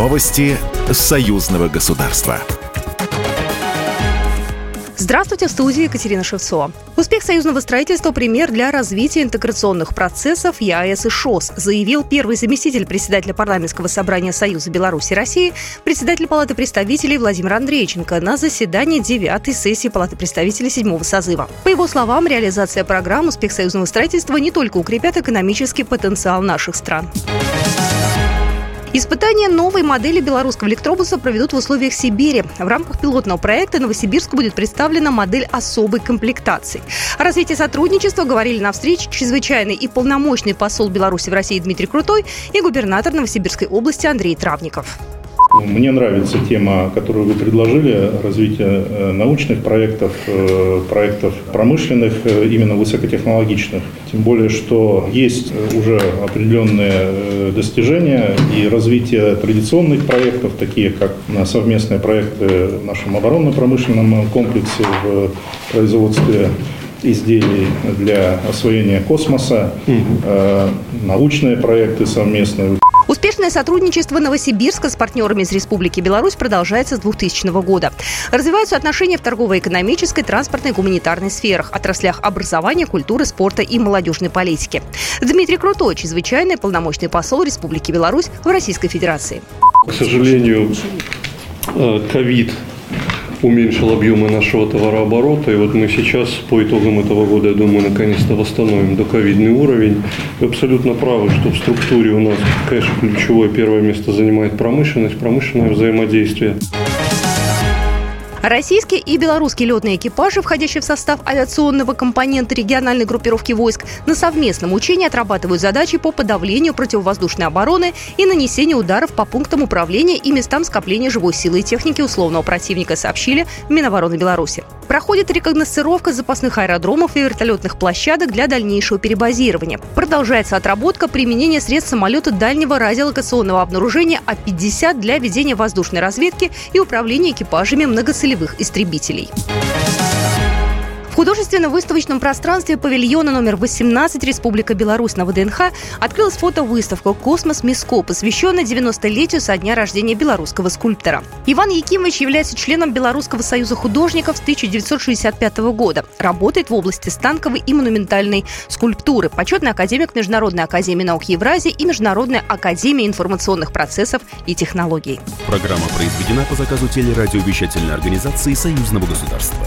Новости союзного государства. Здравствуйте, в студии Екатерина Шевцова. Успех союзного строительства – пример для развития интеграционных процессов ЕАЭС и ШОС, заявил первый заместитель председателя парламентского собрания Союза Беларуси и России, председатель Палаты представителей Владимир Андрейченко на заседании 9 сессии Палаты представителей 7 созыва. По его словам, реализация программ «Успех союзного строительства» не только укрепят экономический потенциал наших стран. Испытания новой модели белорусского электробуса проведут в условиях Сибири. В рамках пилотного проекта Новосибирску будет представлена модель особой комплектации. О развитии сотрудничества говорили на встрече чрезвычайный и полномочный посол Беларуси в России Дмитрий Крутой и губернатор Новосибирской области Андрей Травников. Мне нравится тема, которую вы предложили, развитие э, научных проектов, э, проектов промышленных, э, именно высокотехнологичных. Тем более, что есть уже определенные достижения и развитие традиционных проектов, такие как совместные проекты в нашем оборонно-промышленном комплексе в производстве изделий для освоения космоса, угу. научные проекты совместные. Успешное сотрудничество Новосибирска с партнерами из Республики Беларусь продолжается с 2000 года. Развиваются отношения в торгово-экономической, транспортной, гуманитарной сферах, отраслях образования, культуры, спорта и молодежной политики. Дмитрий Крутой, чрезвычайный полномочный посол Республики Беларусь в Российской Федерации. К сожалению, э, ковид уменьшил объемы нашего товарооборота. И вот мы сейчас по итогам этого года, я думаю, наконец-то восстановим доковидный уровень. Вы абсолютно правы, что в структуре у нас, конечно, ключевое первое место занимает промышленность, промышленное взаимодействие. Российские и белорусские летные экипажи, входящие в состав авиационного компонента региональной группировки войск, на совместном учении отрабатывают задачи по подавлению противовоздушной обороны и нанесению ударов по пунктам управления и местам скопления живой силы и техники условного противника, сообщили в Минобороны Беларуси. Проходит рекогносцировка запасных аэродромов и вертолетных площадок для дальнейшего перебазирования. Продолжается отработка применения средств самолета дальнего радиолокационного обнаружения А-50 для ведения воздушной разведки и управления экипажами многоцелевых истребителей художественно-выставочном пространстве павильона номер 18 Республика Беларусь на ВДНХ открылась фотовыставка «Космос Миско», посвященная 90-летию со дня рождения белорусского скульптора. Иван Якимович является членом Белорусского союза художников с 1965 года. Работает в области станковой и монументальной скульптуры. Почетный академик Международной академии наук Евразии и Международной академии информационных процессов и технологий. Программа произведена по заказу телерадиовещательной организации Союзного государства.